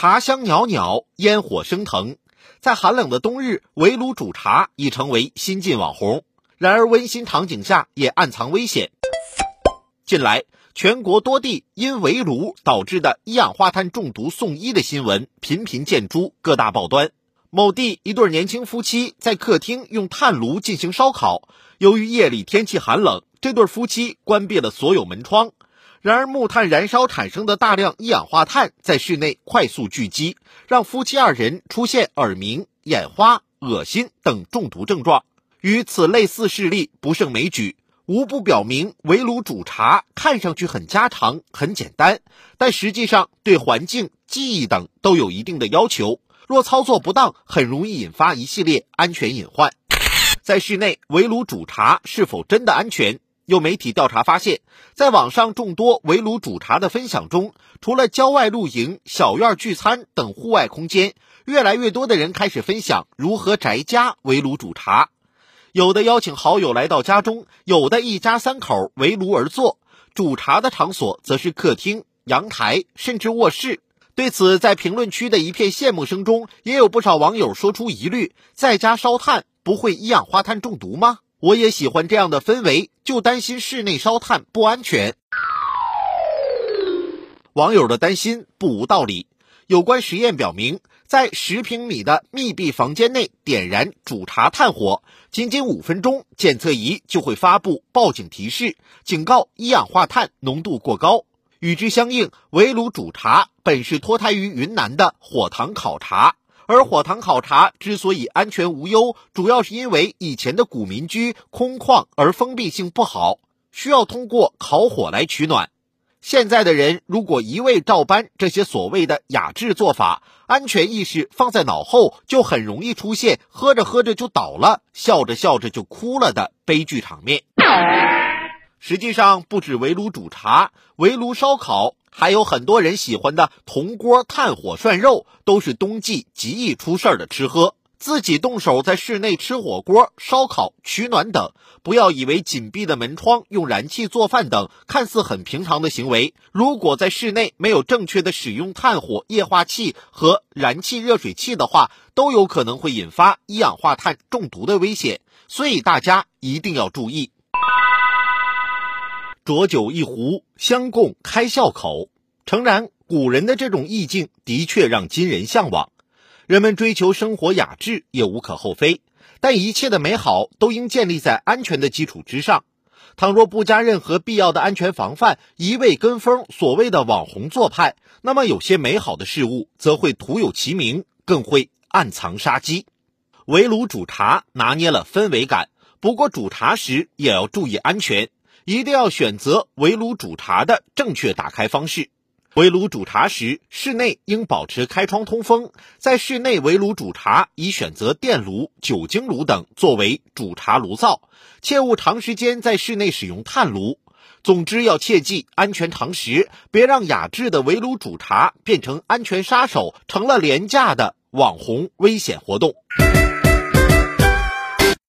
茶香袅袅，烟火升腾，在寒冷的冬日，围炉煮茶已成为新晋网红。然而，温馨场景下也暗藏危险。近来，全国多地因围炉导致的一氧化碳中毒送医的新闻频频见诸各大报端。某地一对年轻夫妻在客厅用炭炉进行烧烤，由于夜里天气寒冷，这对夫妻关闭了所有门窗。然而，木炭燃烧产生的大量一氧化碳在室内快速聚集，让夫妻二人出现耳鸣、眼花、恶心等中毒症状。与此类似事例不胜枚举，无不表明围炉煮茶看上去很家常、很简单，但实际上对环境、记忆等都有一定的要求。若操作不当，很容易引发一系列安全隐患。在室内围炉煮茶是否真的安全？有媒体调查发现，在网上众多围炉煮茶的分享中，除了郊外露营、小院聚餐等户外空间，越来越多的人开始分享如何宅家围炉煮茶。有的邀请好友来到家中，有的一家三口围炉而坐。煮茶的场所则是客厅、阳台，甚至卧室。对此，在评论区的一片羡慕声中，也有不少网友说出疑虑：在家烧炭不会一氧化碳中毒吗？我也喜欢这样的氛围，就担心室内烧炭不安全。网友的担心不无道理。有关实验表明，在十平米的密闭房间内点燃煮茶炭火，仅仅五分钟，检测仪就会发布报警提示，警告一氧化碳浓度过高。与之相应，围炉煮茶本是脱胎于云南的火塘烤茶，而火塘烤茶之所以安全无忧，主要是因为以前的古民居空旷而封闭性不好，需要通过烤火来取暖。现在的人如果一味照搬这些所谓的雅致做法，安全意识放在脑后，就很容易出现喝着喝着就倒了，笑着笑着就哭了的悲剧场面。实际上，不止围炉煮茶、围炉烧烤，还有很多人喜欢的铜锅炭火涮肉，都是冬季极易出事儿的吃喝。自己动手在室内吃火锅、烧烤、取暖等，不要以为紧闭的门窗、用燃气做饭等看似很平常的行为，如果在室内没有正确的使用炭火、液化气和燃气热水器的话，都有可能会引发一氧化碳中毒的危险。所以大家一定要注意。浊酒一壶，相共开笑口。诚然，古人的这种意境的确让今人向往，人们追求生活雅致也无可厚非。但一切的美好都应建立在安全的基础之上。倘若不加任何必要的安全防范，一味跟风所谓的网红做派，那么有些美好的事物则会徒有其名，更会暗藏杀机。围炉煮茶拿捏了氛围感，不过煮茶时也要注意安全。一定要选择围炉煮茶的正确打开方式。围炉煮茶时，室内应保持开窗通风。在室内围炉煮茶，宜选择电炉、酒精炉等作为煮茶炉灶，切勿长时间在室内使用炭炉。总之，要切记安全常识，别让雅致的围炉煮茶变成安全杀手，成了廉价的网红危险活动。